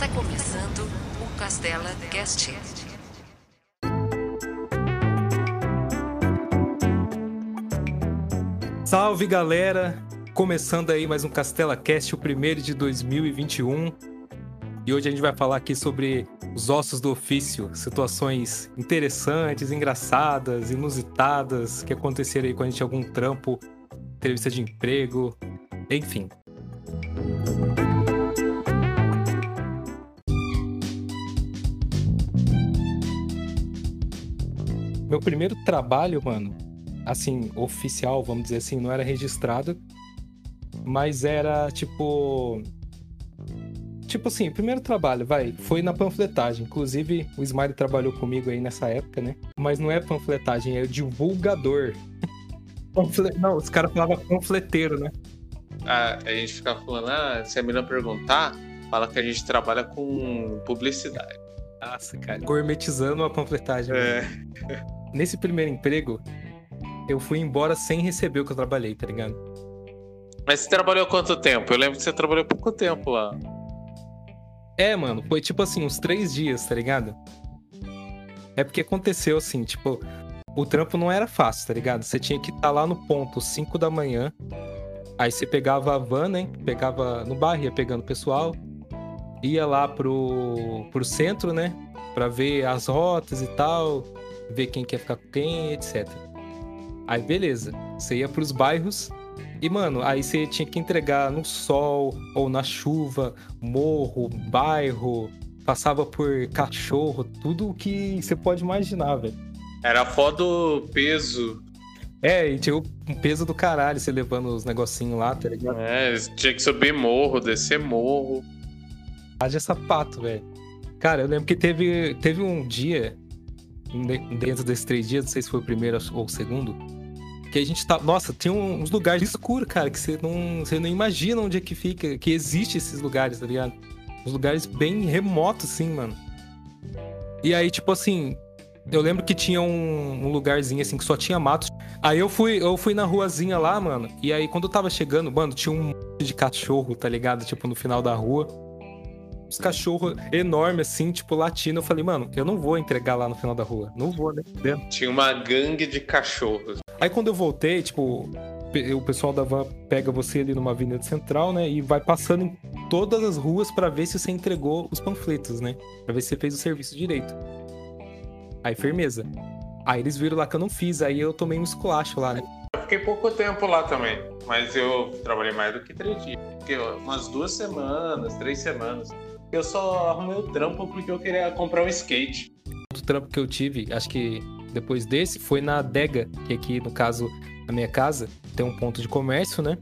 Está começando o Castela Cast. Salve galera! Começando aí mais um Castela Cast, o primeiro de 2021. E hoje a gente vai falar aqui sobre os ossos do ofício, situações interessantes, engraçadas, inusitadas que aconteceram aí quando a gente algum trampo, entrevista de emprego, enfim. Meu primeiro trabalho, mano, assim, oficial, vamos dizer assim, não era registrado, mas era tipo. Tipo assim, primeiro trabalho, vai, foi na panfletagem. Inclusive, o Smiley trabalhou comigo aí nessa época, né? Mas não é panfletagem, é divulgador. Panfle... Não, os caras falavam panfleteiro, né? Ah, a gente ficava falando, ah, se a menina perguntar, fala que a gente trabalha com publicidade. Nossa, cara, gourmetizando a panfletagem. É. Nesse primeiro emprego, eu fui embora sem receber o que eu trabalhei, tá ligado? Mas você trabalhou quanto tempo? Eu lembro que você trabalhou pouco tempo lá. É, mano, foi tipo assim, uns três dias, tá ligado? É porque aconteceu assim, tipo, o trampo não era fácil, tá ligado? Você tinha que estar lá no ponto 5 da manhã. Aí você pegava a van, né? Pegava no bairro, ia pegando o pessoal. Ia lá pro, pro centro, né? Pra ver as rotas e tal. Ver quem quer ficar com quem, etc. Aí beleza. Você ia pros bairros. E, mano, aí você tinha que entregar no sol ou na chuva, morro, bairro, passava por cachorro, tudo o que você pode imaginar, velho. Era foda o peso. É, e tinha um peso do caralho você levando os negocinhos lá, tá ligado? É, tinha que subir morro, descer morro. Haja sapato, velho. Cara, eu lembro que teve, teve um dia, dentro desses três dias, não sei se foi o primeiro ou o segundo, que a gente tá. Nossa, tinha uns lugares escuros, cara, que você não, você não imagina onde é que fica, que existe esses lugares, tá ligado? Uns lugares bem remotos, assim, mano. E aí, tipo assim, eu lembro que tinha um, um lugarzinho assim que só tinha matos. Aí eu fui, eu fui na ruazinha lá, mano. E aí quando eu tava chegando, mano, tinha um monte de cachorro, tá ligado? Tipo, no final da rua. Os cachorros enormes, assim, tipo, latindo. Eu falei, mano, eu não vou entregar lá no final da rua. Não vou, né? Tinha uma gangue de cachorros. Aí quando eu voltei, tipo, o pessoal da van pega você ali numa avenida central, né? E vai passando em todas as ruas pra ver se você entregou os panfletos, né? Pra ver se você fez o serviço direito. Aí, firmeza. Aí eles viram lá que eu não fiz, aí eu tomei um esculacho lá, né? Eu fiquei pouco tempo lá também, mas eu trabalhei mais do que três dias. Fiquei umas duas semanas, três semanas. Eu só arrumei o trampo porque eu queria comprar um skate. Outro trampo que eu tive, acho que depois desse, foi na adega, que aqui, no caso, na minha casa, tem um ponto de comércio, né?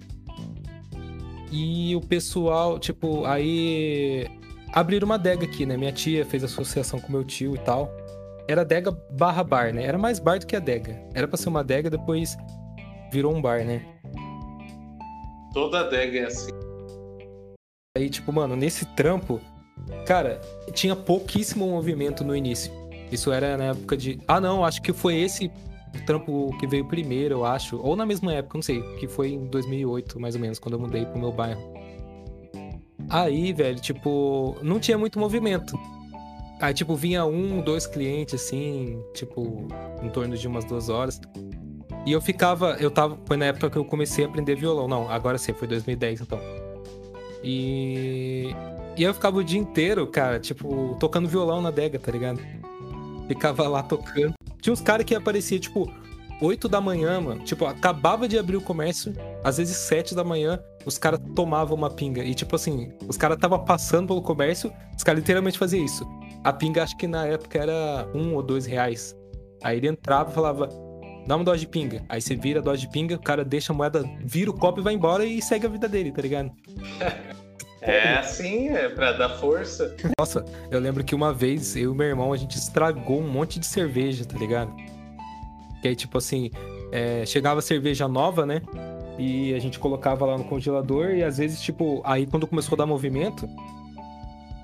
E o pessoal, tipo, aí abriram uma adega aqui, né? Minha tia fez associação com meu tio e tal. Era adega barra bar, né? Era mais bar do que adega. Era pra ser uma adega, depois virou um bar, né? Toda adega é assim. Aí, tipo, mano, nesse trampo, cara, tinha pouquíssimo movimento no início. Isso era na época de. Ah, não, acho que foi esse trampo que veio primeiro, eu acho. Ou na mesma época, não sei. Que foi em 2008, mais ou menos, quando eu mudei pro meu bairro. Aí, velho, tipo, não tinha muito movimento. Aí, tipo, vinha um, dois clientes, assim, tipo, em torno de umas duas horas. E eu ficava, eu tava, foi na época que eu comecei a aprender violão. Não, agora sim, foi 2010, então. E. E eu ficava o dia inteiro, cara, tipo, tocando violão na adega, tá ligado? Ficava lá tocando. Tinha uns caras que apareciam, tipo, 8 da manhã, mano. Tipo, acabava de abrir o comércio, às vezes 7 da manhã, os caras tomavam uma pinga. E, tipo assim, os caras tava passando pelo comércio, os caras literalmente faziam isso. A pinga, acho que na época era um ou dois reais. Aí ele entrava e falava, dá uma dose de pinga. Aí você vira a dose de pinga, o cara deixa a moeda, vira o copo e vai embora e segue a vida dele, tá ligado? É assim, é pra dar força. Nossa, eu lembro que uma vez eu e meu irmão a gente estragou um monte de cerveja, tá ligado? Que aí, tipo assim, é, chegava cerveja nova, né? E a gente colocava lá no congelador e às vezes, tipo, aí quando começou a dar movimento,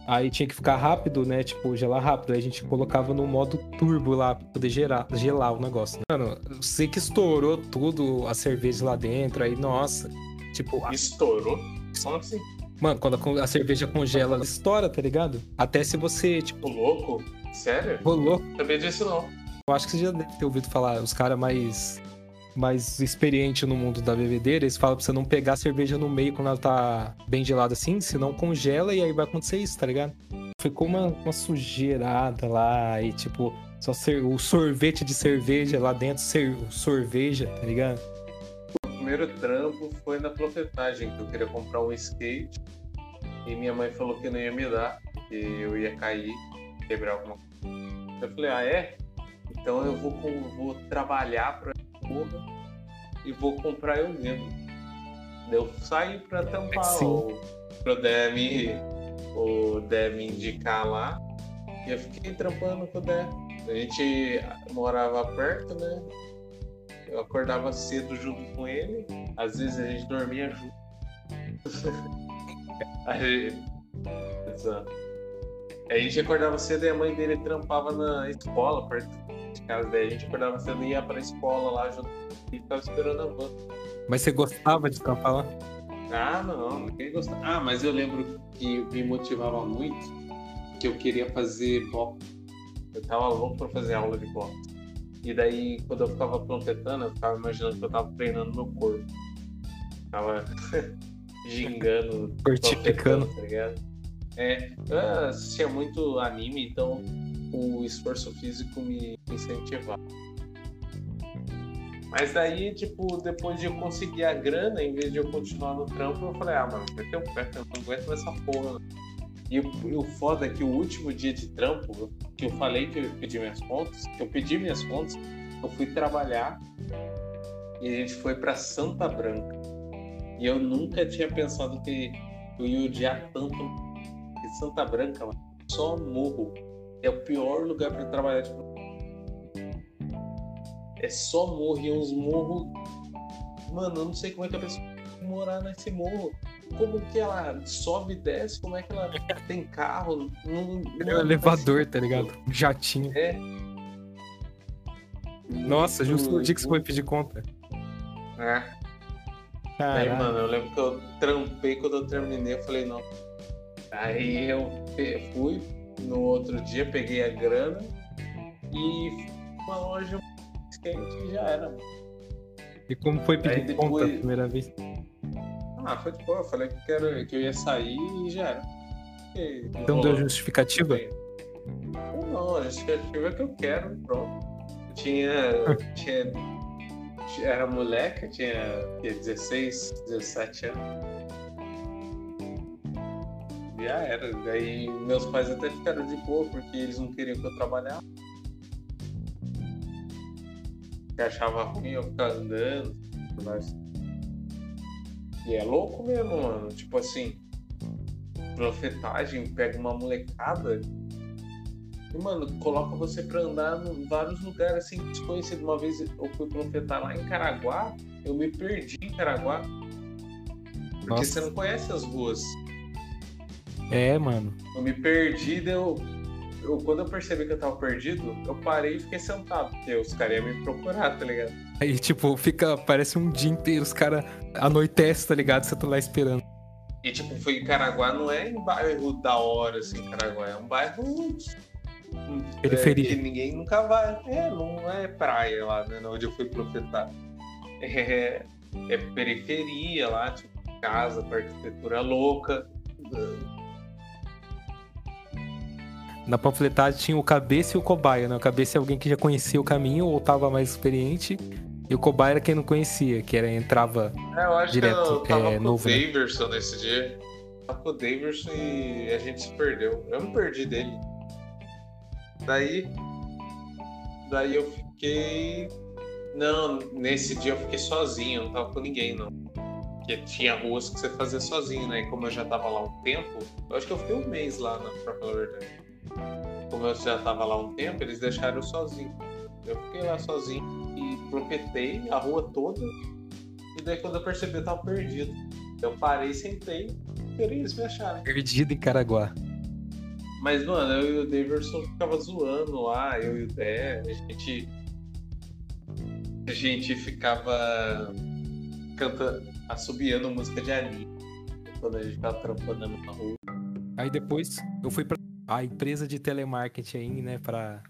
aí tinha que ficar rápido, né? Tipo, gelar rápido. Aí a gente colocava no modo turbo lá pra poder gerar, gelar o negócio. Mano, eu sei que estourou tudo, a cerveja lá dentro, aí, nossa. Tipo, a- Estourou. Como assim? Mano, quando a cerveja congela, ela estoura, tá ligado? Até se você, tipo. Ô, louco? Sério? Ô, louco. Sabia disso não. Eu acho que você já deve ter ouvido falar, os caras mais. Mais experientes no mundo da bebedeira, eles falam pra você não pegar a cerveja no meio quando ela tá bem gelada assim, senão congela e aí vai acontecer isso, tá ligado? Ficou uma, uma sujeirada lá e tipo, só ser, o sorvete de cerveja lá dentro, ser, sorveja, tá ligado? O primeiro trampo foi na profetagem, que eu queria comprar um skate e minha mãe falou que não ia me dar, que eu ia cair, quebrar alguma coisa. Eu falei, ah é? Então eu vou, vou trabalhar pra porra e vou comprar eu mesmo. Eu saí pra tampar Sim. o, pro Demi, o Demi indicar lá. E eu fiquei trampando com o Dé. A gente morava perto, né? Eu acordava cedo junto com ele. Às vezes a gente dormia junto. a, gente... A gente acordava cedo e a mãe dele trampava na escola, perto de casa. Daí a gente acordava cedo e ia pra escola lá junto e ficava esperando a van. Mas você gostava de trampar lá? Ah, não, ninguém gostava. Ah, mas eu lembro que me motivava muito que eu queria fazer boxe. Eu tava louco pra fazer aula de boxe. E daí, quando eu ficava trompetando, eu ficava imaginando que eu tava treinando meu corpo. Tava gingando, Fortificando. tá ligado? É, eu assistia muito anime, então o esforço físico me incentivava. Mas daí, tipo, depois de eu conseguir a grana, em vez de eu continuar no trampo, eu falei, ah, mano, pé, eu não aguento mais essa porra. né? E o, o foda é que o último dia de trampo, que eu falei que eu pedi minhas contas, que eu pedi minhas contas, eu fui trabalhar e a gente foi pra Santa Branca. E eu nunca tinha pensado que eu ia odiar tanto que Santa Branca, mano, só morro. É o pior lugar pra trabalhar, tipo, é só morro e uns morros. Mano, eu não sei como é que a pessoa morar nesse morro. Como que ela sobe e desce? Como é que ela tem carro? Não, É um elevador, tá ligado? Um jatinho. É. Nossa, justo no dia que você foi pedir conta. É. Aí, mano, eu lembro que eu trampei quando eu terminei, eu falei, não. Aí eu fui no outro dia, peguei a grana e fui pra uma loja skate e já era. mano. E como foi pedir Aí conta a depois- primeira vez? Ah, foi de boa, eu falei que, quero, que eu ia sair e já era. E Então deu justificativa? Não, não, a justificativa é que eu quero, pronto. Eu tinha. tinha tinha- era moleque, eu tinha que, 16, 17 anos. Já era. Daí meus pais até ficaram de boa porque eles não queriam que eu trabalhasse. Que achava ruim eu ficar andando. mais. E é louco mesmo, mano. Tipo assim, profetagem pega uma molecada e, mano, coloca você pra andar em vários lugares assim desconhecidos. Uma vez eu fui profetar lá em Caraguá, eu me perdi em Caraguá. Porque Nossa. você não conhece as ruas. É, mano. Eu me perdi, deu. Eu, quando eu percebi que eu tava perdido, eu parei e fiquei sentado, porque os caras iam me procurar, tá ligado? Aí, tipo, fica. Parece um dia inteiro, os caras anoitecem, tá ligado? Você tá lá esperando. E tipo, foi em Caraguá, não é em bairro da hora, assim, Caraguá, é um bairro. hum, Periferia. É, que ninguém nunca vai. É, não é praia lá, né? Onde eu fui profetar. É, é periferia lá, tipo, casa com arquitetura louca. Na panfletagem tinha o cabeça e o cobaia, né? O cabeça é alguém que já conhecia o caminho ou tava mais experiente. E o cobaia era quem não conhecia, que era entrava. É, eu acho Direto, que eu tava é, com novo, o né? Daverson nesse dia. Tava com o Daverson e a gente se perdeu. Eu não perdi dele. Daí. Daí eu fiquei. Não, nesse dia eu fiquei sozinho, eu não tava com ninguém, não. Porque tinha ruas que você fazia sozinho, né? E como eu já tava lá um tempo, eu acho que eu fiquei um mês lá, na pra falar a verdade. Como eu já tava lá um tempo, eles deixaram eu sozinho. Eu fiquei lá sozinho profetei a rua toda. E daí quando eu percebi, eu tava perdido. Eu parei, sentei, esperei eles me acharem. Perdido em Caraguá. Mas, mano, eu e o Daverson ficava zoando lá, eu e o Dé, a gente. A gente ficava cantando, assobiando música de anime. quando a gente tava trampando na rua. Aí depois eu fui pra a empresa de telemarketing aí, né? Pra.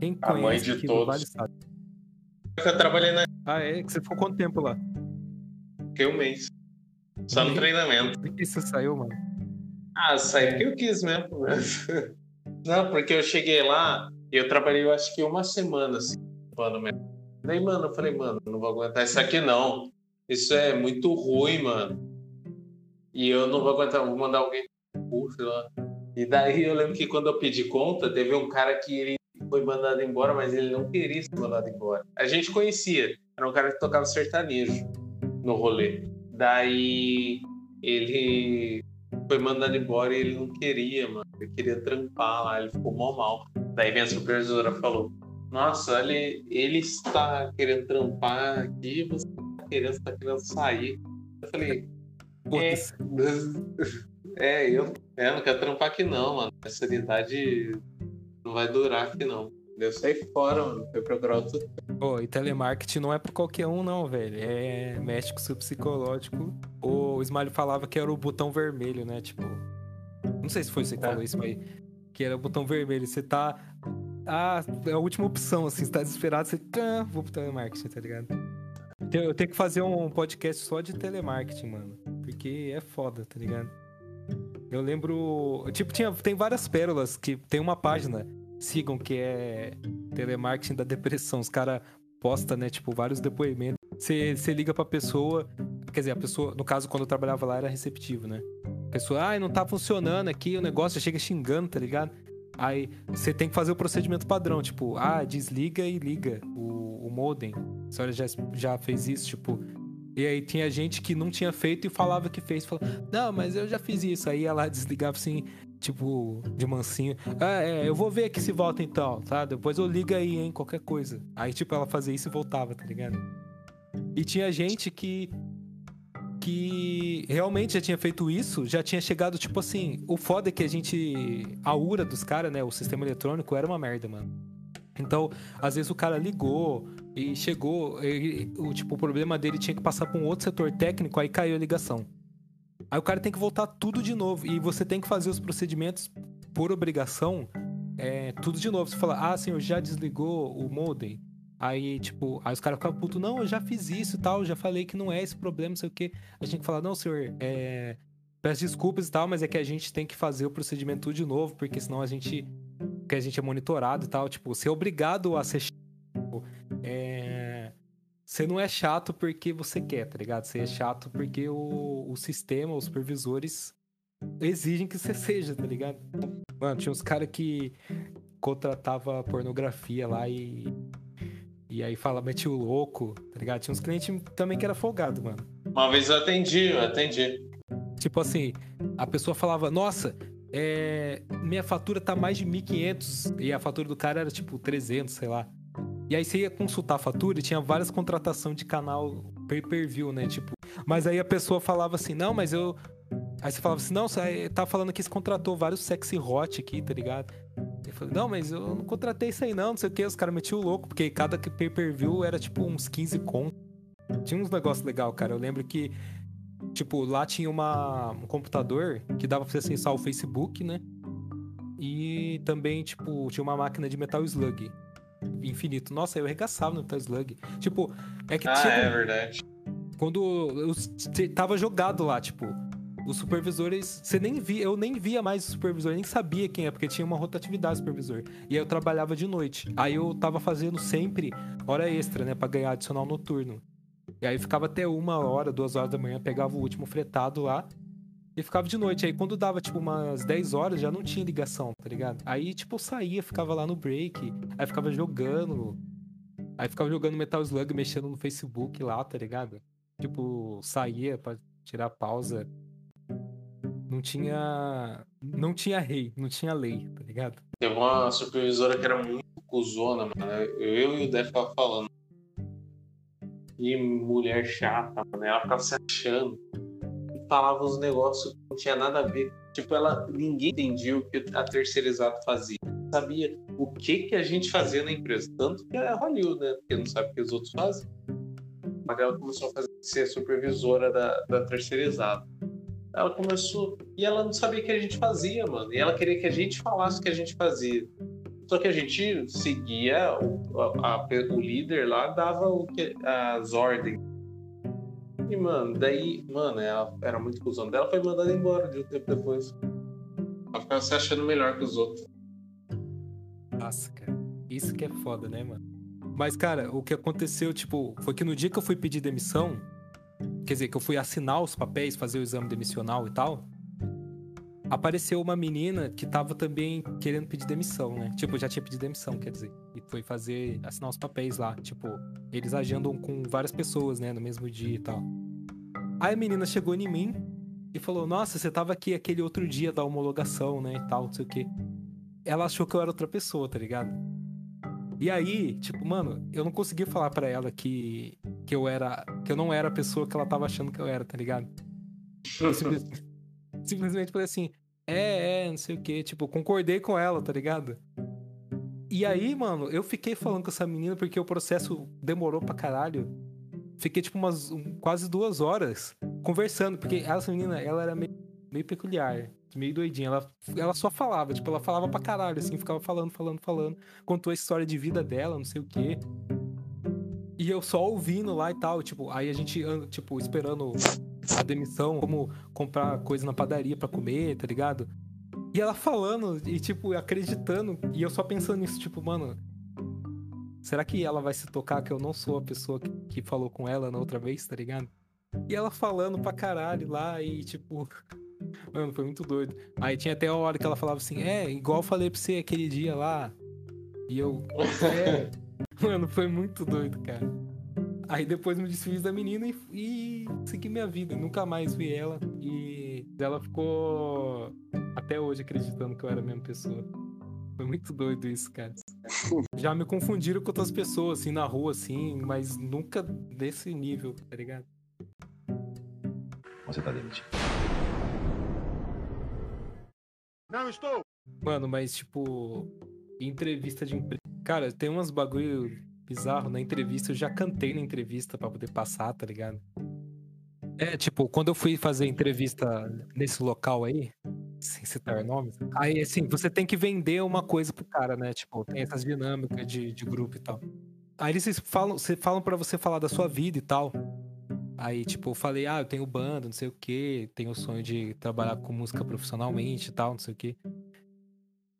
Quem A mãe conhece de todos. Vale. Eu trabalhei na Ah, é? Que você ficou quanto tempo lá? fiquei um mês. Só no treinamento. Por que você saiu, mano? Ah, saí porque eu quis mesmo. Não, porque eu cheguei lá e eu trabalhei, eu acho que uma semana, assim, mano, mesmo. Daí, mano, eu falei, mano, não vou aguentar isso aqui, não. Isso é muito ruim, mano. E eu não vou aguentar, vou mandar alguém pro curso lá. E daí eu lembro que quando eu pedi conta, teve um cara que ele foi mandado embora, mas ele não queria ser mandado embora. A gente conhecia, era um cara que tocava sertanejo no rolê. Daí ele foi mandado embora e ele não queria, mano. Ele queria trampar lá, ele ficou mó mal. Daí vem a supervisora falou: Nossa, ele, ele está querendo trampar aqui, você está querendo, você tá querendo sair. Eu falei, é, é, eu, é, não quero trampar aqui não, mano. Essa idade não vai durar aqui não. Eu saí fora, mano. Fui procurar outro. Pô, e telemarketing não é pra qualquer um, não, velho. É mexe com o seu psicológico. O Smiley falava que era o botão vermelho, né? Tipo. Não sei se foi você que É. falou isso, mas. Que era o botão vermelho. Você tá. Ah, é a última opção, assim. Você tá desesperado, você. Ah, vou pro telemarketing, tá ligado? Então, Eu tenho que fazer um podcast só de telemarketing, mano. Porque é foda, tá ligado? Eu lembro. Tipo, tinha, tem várias pérolas que tem uma página. Sigam que é telemarketing da depressão. Os caras postam, né? Tipo, vários depoimentos. Você liga pra pessoa. Quer dizer, a pessoa, no caso, quando eu trabalhava lá, era receptivo, né? A pessoa, ai, não tá funcionando aqui, o negócio chega xingando, tá ligado? Aí você tem que fazer o procedimento padrão, tipo, ah, desliga e liga o, o modem. A senhora já, já fez isso, tipo. E aí tinha gente que não tinha feito e falava que fez. Falava, não, mas eu já fiz isso. Aí ela desligava assim, tipo, de mansinho. Ah, é, eu vou ver aqui se volta então, tá? Depois eu ligo aí, hein, qualquer coisa. Aí, tipo, ela fazia isso e voltava, tá ligado? E tinha gente que. Que realmente já tinha feito isso, já tinha chegado, tipo assim. O foda é que a gente. A URA dos caras, né? O sistema eletrônico era uma merda, mano. Então, às vezes o cara ligou e chegou. e, o, tipo, o problema dele tinha que passar pra um outro setor técnico, aí caiu a ligação. Aí o cara tem que voltar tudo de novo. E você tem que fazer os procedimentos por obrigação, é, tudo de novo. Você fala, ah, senhor, já desligou o modem? Aí, tipo, aí os caras ficam putos, não, eu já fiz isso e tal, já falei que não é esse problema, sei o quê. A gente fala, não, senhor, é, peço desculpas e tal, mas é que a gente tem que fazer o procedimento tudo de novo, porque senão a gente. Porque a gente é monitorado e tal. Tipo, você é obrigado a ser. É, você não é chato porque você quer, tá ligado? Você é chato porque o, o sistema, os supervisores exigem que você seja, tá ligado? Mano, tinha uns caras que contratava pornografia lá e. E aí fala, mete o louco, tá ligado? Tinha uns clientes também que era folgado, mano. Uma vez eu atendi, eu atendi. Tipo assim, a pessoa falava, nossa, é, minha fatura tá mais de 1.500 e a fatura do cara era tipo 300, sei lá. E aí você ia consultar a fatura e tinha várias contratações de canal pay-per-view, né? Tipo, mas aí a pessoa falava assim, não, mas eu... Aí você falava assim, não, você tá falando que você contratou vários sexy hot aqui, tá ligado? Eu falei, não, mas eu não contratei isso aí não, não sei o que. Os caras metiam o louco, porque cada pay-per-view era tipo uns 15 contos. Tinha uns negócios legais, cara. Eu lembro que Tipo, lá tinha uma, um computador que dava pra você acessar o Facebook, né? E também, tipo, tinha uma máquina de Metal Slug infinito. Nossa, eu arregaçava no Metal Slug. Tipo, é que Ah, tinha, é verdade. quando eu tava jogado lá, tipo, os supervisores, você nem via, eu nem via mais o supervisor, nem sabia quem é, porque tinha uma rotatividade supervisor. E aí eu trabalhava de noite. Aí eu tava fazendo sempre hora extra, né, Pra ganhar adicional noturno. E aí ficava até uma hora, duas horas da manhã, pegava o último fretado lá e ficava de noite. Aí quando dava, tipo, umas 10 horas, já não tinha ligação, tá ligado? Aí, tipo, eu saía, ficava lá no break, aí ficava jogando. Aí ficava jogando Metal Slug, mexendo no Facebook lá, tá ligado? Tipo, saía pra tirar pausa. Não tinha. Não tinha rei, não tinha lei, tá ligado? Teve uma supervisora que era muito cuzona, mano. Eu e o Def falando. Que mulher chata, mano. Ela ficava se achando. Falava uns negócios que não tinha nada a ver. Tipo, ela. Ninguém entendia o que a terceirizada fazia. Sabia o que, que a gente fazia na empresa. Tanto que é Hollywood, né? Porque não sabe o que os outros fazem. Mas ela começou a fazer, ser supervisora da, da terceirizada. ela começou. E ela não sabia o que a gente fazia, mano. E ela queria que a gente falasse o que a gente fazia. Só que a gente seguia, o, a, a, o líder lá dava que, as ordens. E, mano, daí, mano, ela era muito cuzão dela, foi mandada embora de um tempo depois. Ela ficava se achando melhor que os outros. Nossa, cara. Isso que é foda, né, mano? Mas, cara, o que aconteceu, tipo, foi que no dia que eu fui pedir demissão, quer dizer, que eu fui assinar os papéis, fazer o exame demissional e tal, apareceu uma menina que tava também querendo pedir demissão, né? Tipo, já tinha pedido demissão, quer dizer. E foi fazer, assinar os papéis lá. Tipo, eles agendam com várias pessoas, né? No mesmo dia e tal. Aí a menina chegou em mim e falou: Nossa, você tava aqui aquele outro dia da homologação, né? E tal, não sei o quê. Ela achou que eu era outra pessoa, tá ligado? E aí, tipo, mano, eu não consegui falar para ela que, que eu era. que eu não era a pessoa que ela tava achando que eu era, tá ligado? Simplesmente, simplesmente falei assim, é, é, não sei o que, tipo, concordei com ela, tá ligado? E aí, mano, eu fiquei falando com essa menina porque o processo demorou pra caralho. Fiquei, tipo, umas um, quase duas horas conversando, porque essa menina, ela era meio, meio peculiar meio doidinha. Ela, ela só falava, tipo, ela falava pra caralho, assim, ficava falando, falando, falando. Contou a história de vida dela, não sei o quê. E eu só ouvindo lá e tal, tipo, aí a gente, tipo, esperando a demissão, como comprar coisa na padaria para comer, tá ligado? E ela falando e, tipo, acreditando. E eu só pensando nisso, tipo, mano. Será que ela vai se tocar que eu não sou a pessoa que, que falou com ela na outra vez, tá ligado? E ela falando pra caralho lá e, tipo, Mano, foi muito doido. Aí tinha até a hora que ela falava assim: É, igual eu falei pra você aquele dia lá. E eu. É. Mano, foi muito doido, cara. Aí depois me desfiz da menina e, e segui minha vida. Nunca mais vi ela. E ela ficou até hoje acreditando que eu era a mesma pessoa. Foi muito doido isso, cara. Já me confundiram com outras pessoas, assim, na rua, assim, mas nunca desse nível, tá ligado? Você tá demitido. Não estou! Mano, mas tipo, entrevista de emprego. Cara, tem umas bagulho bizarro na entrevista. Eu já cantei na entrevista para poder passar, tá ligado? É, tipo, quando eu fui fazer entrevista nesse local aí, sem citar nomes, aí assim, você tem que vender uma coisa pro cara, né? Tipo, tem essas dinâmicas de, de grupo e tal. Aí eles falam, falam para você falar da sua vida e tal. Aí, tipo, eu falei, ah, eu tenho banda, não sei o quê, tenho o sonho de trabalhar com música profissionalmente e tal, não sei o quê.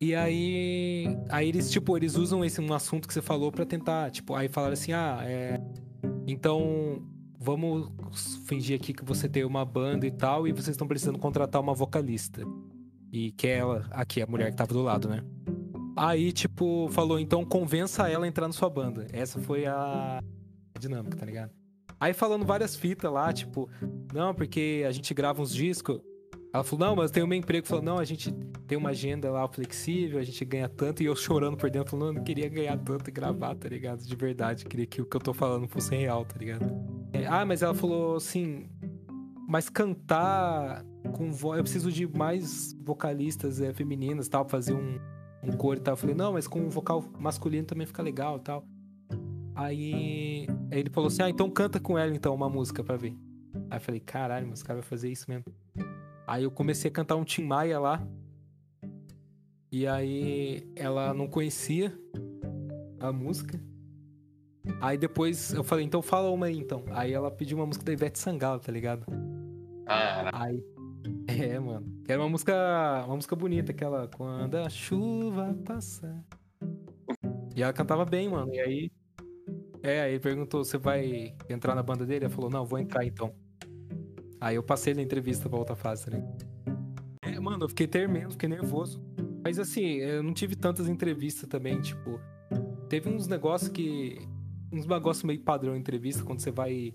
E aí, aí eles, tipo, eles usam esse um assunto que você falou para tentar, tipo, aí falaram assim, ah, é, então vamos fingir aqui que você tem uma banda e tal, e vocês estão precisando contratar uma vocalista. E que é ela, aqui, a mulher que tava do lado, né? Aí, tipo, falou, então convença ela a entrar na sua banda. Essa foi a dinâmica, tá ligado? Aí falando várias fitas lá, tipo, não, porque a gente grava uns discos. Ela falou, não, mas tem o meu emprego. Falou, não, a gente tem uma agenda lá flexível, a gente ganha tanto. E eu chorando por dentro, falando, não, não queria ganhar tanto e gravar, tá ligado? De verdade, queria que o que eu tô falando fosse real, tá ligado? É, ah, mas ela falou assim, mas cantar com voz, eu preciso de mais vocalistas é, femininas tal, fazer um, um coro e tal. Eu falei, não, mas com um vocal masculino também fica legal e tal. Aí, aí ele falou assim: Ah, então canta com ela então uma música pra ver. Aí eu falei: Caralho, mas os caras vai fazer isso mesmo. Aí eu comecei a cantar um Tim Maia lá. E aí ela não conhecia a música. Aí depois eu falei: Então fala uma aí então. Aí ela pediu uma música da Ivete Sangalo, tá ligado? Aí. É, mano. Que era uma música, uma música bonita, aquela quando a chuva passar. E ela cantava bem, mano. E aí é, aí perguntou: você vai entrar na banda dele? Ele falou: não, vou entrar então. Aí eu passei na entrevista pra outra fase, né? É, mano, eu fiquei tremendo, fiquei nervoso. Mas assim, eu não tive tantas entrevistas também, tipo. Teve uns negócios que. Uns negócios meio padrão entrevista, quando você vai.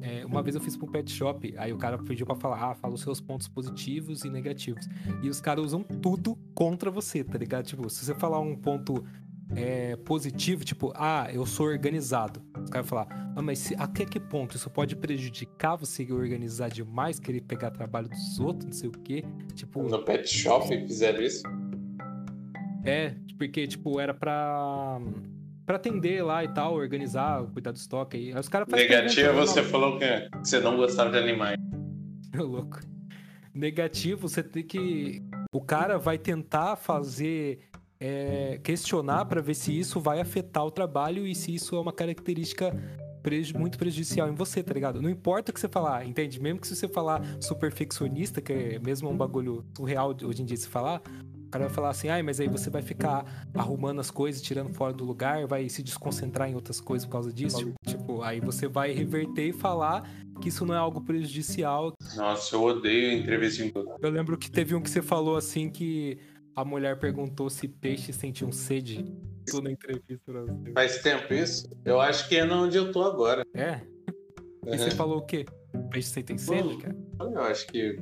É, uma vez eu fiz pro pet shop, aí o cara pediu pra falar, ah, fala os seus pontos positivos e negativos. E os caras usam tudo contra você, tá ligado? Tipo, se você falar um ponto é, positivo, tipo, ah, eu sou organizado. Os caras vão falar, ah, mas se, até que ponto isso pode prejudicar você organizar demais, querer pegar trabalho dos outros, não sei o quê? Tipo. No pet shop fizeram isso? É, porque, tipo, era pra. Pra atender lá e tal, organizar, cuidar do estoque. Aí os caras Negativa, você falou que você não gostava de animais. Meu louco. negativo, você tem que. O cara vai tentar fazer. é, questionar para ver se isso vai afetar o trabalho e se isso é uma característica muito prejudicial em você, tá ligado? Não importa o que você falar, entende? Mesmo que se você falar super perfeccionista, que é mesmo um bagulho surreal hoje em dia se falar, o cara vai falar assim, ai, mas aí você vai ficar arrumando as coisas, tirando fora do lugar, vai se desconcentrar em outras coisas por causa disso. Tipo, tipo, aí você vai reverter e falar que isso não é algo prejudicial. Nossa, eu odeio entrevista em Eu lembro que teve um que você falou assim que a mulher perguntou se peixes sentiam sede. Tô na entrevista você. Faz tempo isso? Eu acho que é onde eu tô agora. É? E você falou o quê? Peixe sentem sede, cara? Eu acho que.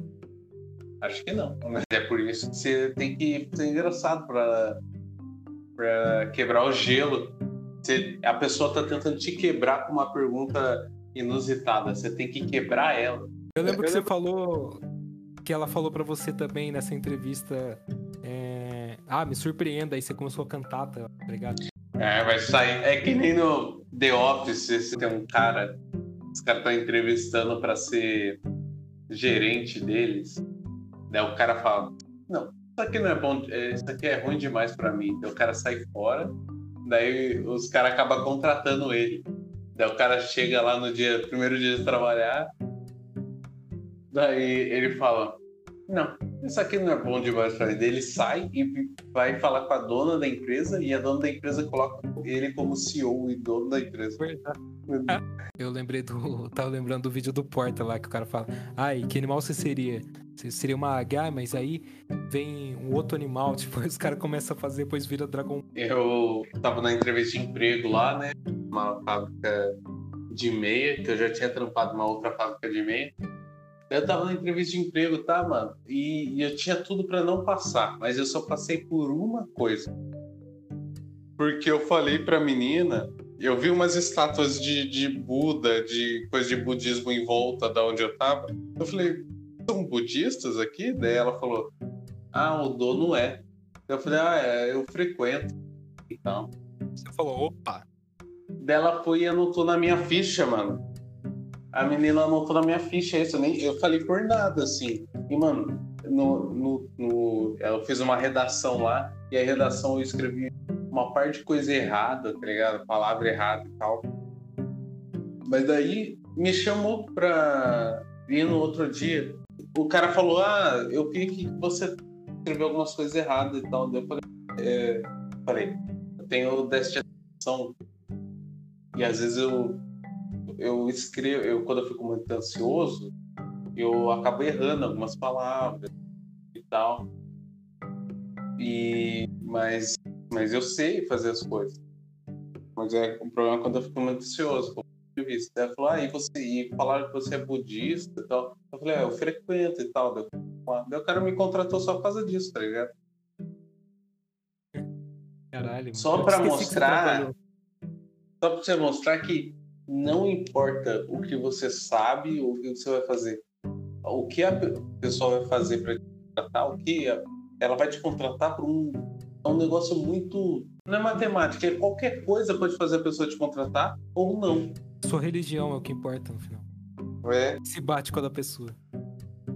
Acho que não. Mas é por isso que você tem que ser engraçado pra, pra quebrar o gelo. Você- a pessoa tá tentando te quebrar com uma pergunta inusitada. Você tem que quebrar ela. Eu lembro que você falou que ela falou pra você também nessa entrevista. é, Ah, me surpreenda. Aí você começou a cantar, tá ligado? É, vai sair. É que nem no The Office, você tem um cara. Os caras estão entrevistando pra ser gerente deles. Daí o cara fala: Não, isso aqui não é bom, é, isso aqui é ruim demais pra mim. Daí o cara sai fora. Daí os caras acabam contratando ele. Daí o cara chega lá no dia, primeiro dia de trabalhar. Daí ele fala: Não, isso aqui não é bom demais pra mim. Daí ele sai e vai falar com a dona da empresa e a dona da empresa coloca ele como CEO e dono da empresa. Verdade. Eu lembrei do. Tava lembrando do vídeo do Porta lá que o cara fala: Ai, que animal você seria? Seria uma Ah, mas aí vem um outro animal. Tipo, os caras começam a fazer, depois vira dragão. Eu tava na entrevista de emprego lá, né? Uma fábrica de meia, que eu já tinha trampado numa outra fábrica de meia. Eu tava na entrevista de emprego, tá, mano? E, e eu tinha tudo pra não passar, mas eu só passei por uma coisa. Porque eu falei pra menina, eu vi umas estátuas de, de Buda, de coisa de budismo em volta da onde eu tava. Eu falei, são budistas aqui? Daí ela falou, ah, o dono é. Eu falei, ah, é, eu frequento. Então. Você falou: opa, Dela foi e anotou na minha ficha, mano. A menina anotou na minha ficha isso. Eu, nem, eu falei por nada, assim. E, mano, no, no, no, eu fiz uma redação lá. E a redação eu escrevi uma parte de coisa errada, tá ligado? Palavra errada e tal. Mas daí me chamou pra ir no outro dia. O cara falou: Ah, eu vi que você escreveu algumas coisas erradas e tal. Eu falei: é, falei, eu tenho destinação. E às vezes eu, eu escrevo, eu, quando eu fico muito ansioso, eu acabo errando algumas palavras e tal. E, mas, mas eu sei fazer as coisas. Mas é o problema é quando eu fico muito ansioso. eu falou, ah, e você e falaram que você é budista e tal. Eu falei, ah, eu frequento e tal. Daí, o cara me contratou só por causa disso, tá ligado? caralho. Só pra mostrar-. Só pra você mostrar que não importa o que você sabe ou o que você vai fazer. O que a pe- pessoa vai fazer pra te contratar, o que ela vai te contratar por um, é um negócio muito. Não é matemática, é qualquer coisa pode fazer a pessoa te contratar ou não. Sua religião é o que importa no final. É, Se bate com a da pessoa.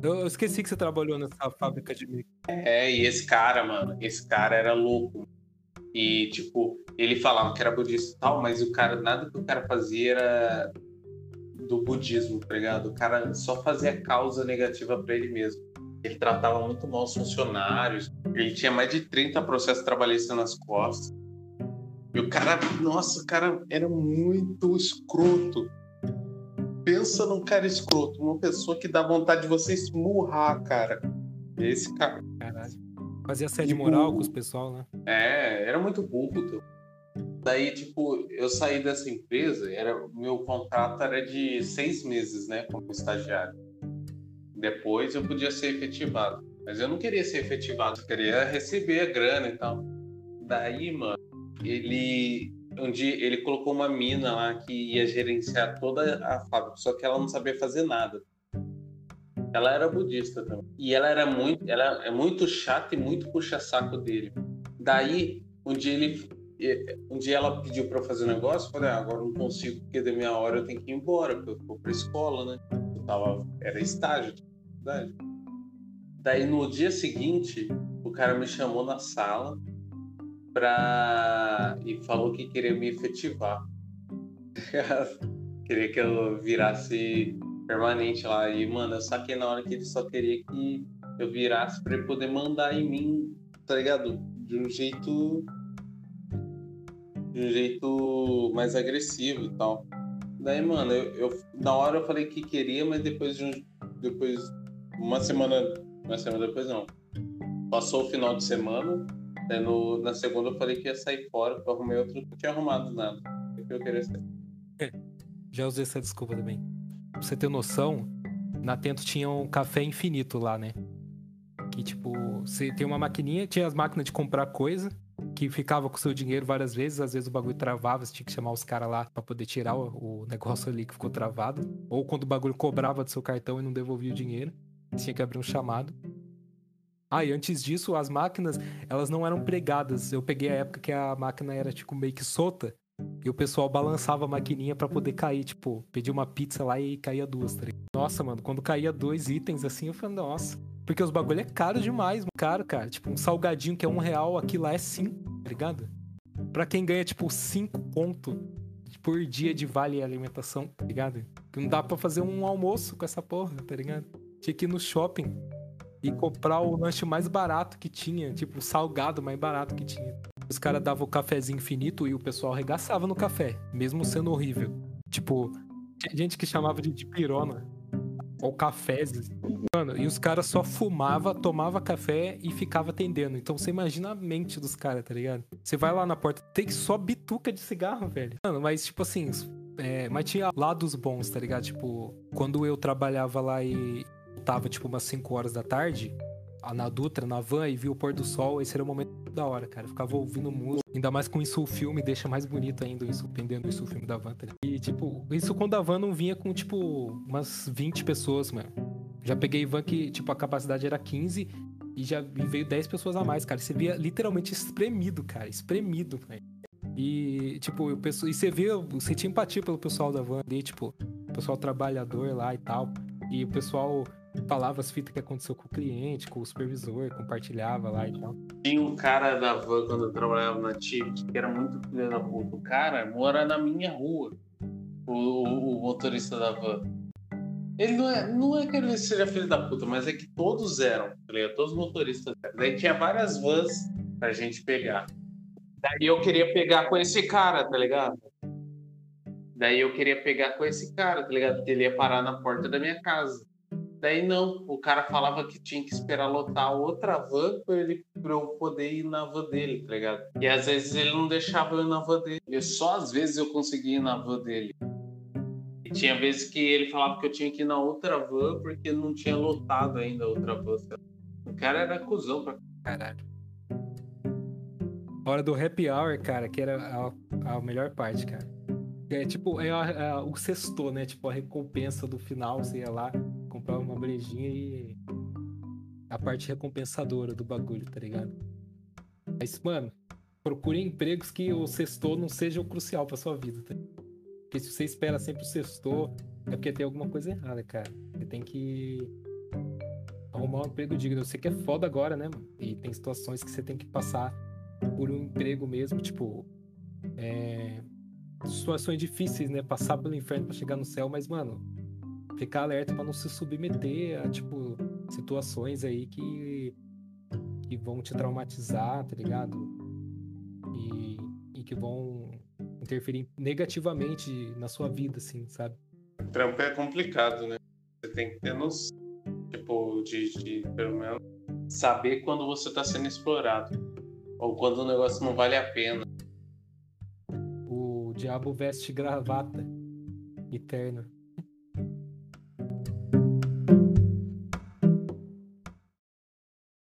Eu, esqueci que você trabalhou nessa fábrica de micro. é, e esse cara, mano, esse cara era louco. E, tipo, ele falava que era budista e tal, mas o cara, nada que o cara fazia era do budismo, tá ligado? O cara só fazia causa negativa pra ele mesmo. Ele tratava muito mal os funcionários. Ele tinha mais de 30 processos trabalhistas nas costas. E o cara, nossa, o cara era muito escroto. Pensa num cara escroto, uma pessoa que dá vontade de você esmurrar, cara. Esse cara. Caralho. Fazia sede E moral com os pessoal, né? É, era muito burro. teu. Daí, tipo, eu saí dessa empresa, era, meu contrato era de seis meses, né, como estagiário. Depois eu podia ser efetivado. Mas eu não queria ser efetivado, eu queria receber a grana e tal. Daí, mano, ele. Dia ele colocou uma mina lá que ia gerenciar toda a fábrica, só que ela não sabia fazer nada. Ela era budista também. E ela era muito, ela é muito chata e muito puxa-saco dele. Daí, um dia ele um dia ela pediu para fazer um negócio, falei, ah, agora não consigo, porque da minha hora eu tenho que ir embora, porque eu vou pra escola, né? Eu tava, era estágio de. Daí no dia seguinte, o cara me chamou na sala pra... e falou que queria me efetivar. queria que eu virasse permanente lá. E, mano, eu saquei na hora que ele só queria que eu virasse pra ele poder mandar em mim, tá ligado? De um jeito. De um jeito mais agressivo e tal. Daí, mano, eu, eu na hora eu falei que queria, mas depois de um. Depois. Uma semana. Uma semana depois não. Passou o final de semana. No, na segunda eu falei que ia sair fora, porque eu arrumei outro. Não tinha arrumado nada. que eu queria sair. Já usei essa desculpa também. Pra você ter noção, na Tento tinha um café infinito lá, né? Que tipo, você tem uma maquininha, tinha as máquinas de comprar coisa, que ficava com o seu dinheiro várias vezes, às vezes o bagulho travava, você tinha que chamar os caras lá para poder tirar o, o, negócio ali que ficou travado. Ou quando o bagulho cobrava do seu cartão e não devolvia o dinheiro, tinha que abrir um chamado. Ah, e antes disso, as máquinas, elas não eram pregadas. Eu peguei a época que a máquina era, tipo, meio que solta. E o pessoal balançava a maquininha para poder cair, tipo, pedir uma pizza lá e caía duas, tá ligado? Nossa, mano, quando caía dois itens assim, eu falei, nossa. Porque os bagulho é caro demais, caro, cara. Tipo, um salgadinho que é um real, aqui lá é cinco, tá ligado? Pra quem ganha, tipo, cinco pontos por dia de vale alimentação, tá ligado? Que não dá pra fazer um almoço com essa porra, tá ligado? Tinha que ir no shopping e comprar o lanche mais barato que tinha, tipo, o salgado mais barato que tinha. Os caras davam o cafezinho infinito e o pessoal arregaçava no café, mesmo sendo horrível. Tipo, tinha gente que chamava de, de pirona. Ou cafés. Mano, e os caras só fumava, tomava café e ficava atendendo. Então você imagina a mente dos caras, tá ligado? Você vai lá na porta, tem só bituca de cigarro, velho. Mano, mas tipo assim, é, mas tinha lados bons, tá ligado? Tipo, quando eu trabalhava lá e tava tipo umas 5 horas da tarde, na Dutra, na van e viu o pôr do sol, esse era o momento da hora, cara. Eu ficava ouvindo música, ainda mais com isso o filme deixa mais bonito ainda isso, dependendo isso o filme da van. Tá e tipo, isso quando a van não vinha com tipo umas 20 pessoas, mano. Já peguei van que tipo a capacidade era 15 e já veio 10 pessoas a mais, cara. Você via literalmente espremido, cara, espremido, velho. E, tipo, o pessoal, e você via, você tinha empatia pelo pessoal da van ali, tipo, pessoal trabalhador lá e tal. E o pessoal falava as fitas que aconteceu com o cliente, com o supervisor, compartilhava lá e tal. Tinha um cara da van quando eu trabalhava na Tift, que era muito filho da puta. O cara mora na minha rua, o, o, o motorista da van. Ele não é, não é que ele seja filho da puta, mas é que todos eram, tá? Todos os motoristas eram. Daí tinha várias vans pra gente pegar. Daí eu queria pegar com esse cara, tá ligado? Daí eu queria pegar com esse cara, tá ligado? Porque ele ia parar na porta da minha casa. Daí não, o cara falava que tinha que esperar lotar outra van pra, ele, pra eu poder ir na van dele, tá ligado? E às vezes ele não deixava eu ir na van dele. E só às vezes eu conseguia ir na van dele. E tinha vezes que ele falava que eu tinha que ir na outra van porque não tinha lotado ainda a outra van. O cara era cuzão pra caralho. Hora do happy hour, cara, que era a, a melhor parte, cara. É tipo, é, a, é a, o sexto, né? Tipo, a recompensa do final, ia lá, comprar uma brejinha e. A parte recompensadora do bagulho, tá ligado? Mas, mano, procure empregos que o sexto não seja o crucial pra sua vida, tá? Porque se você espera sempre o sexto, é porque tem alguma coisa errada, cara. Você tem que arrumar um emprego digno. Eu sei que é foda agora, né, mano? E tem situações que você tem que passar por um emprego mesmo, tipo. É... Situações difíceis, né? Passar pelo inferno para chegar no céu, mas, mano, ficar alerta para não se submeter a, tipo, situações aí que, que vão te traumatizar, tá ligado? E, e que vão interferir negativamente na sua vida, assim, sabe? Trampo é complicado, né? Você tem que ter noção, tipo, de, de pelo menos saber quando você tá sendo explorado. Ou quando o negócio não vale a pena. O diabo veste gravata eterna.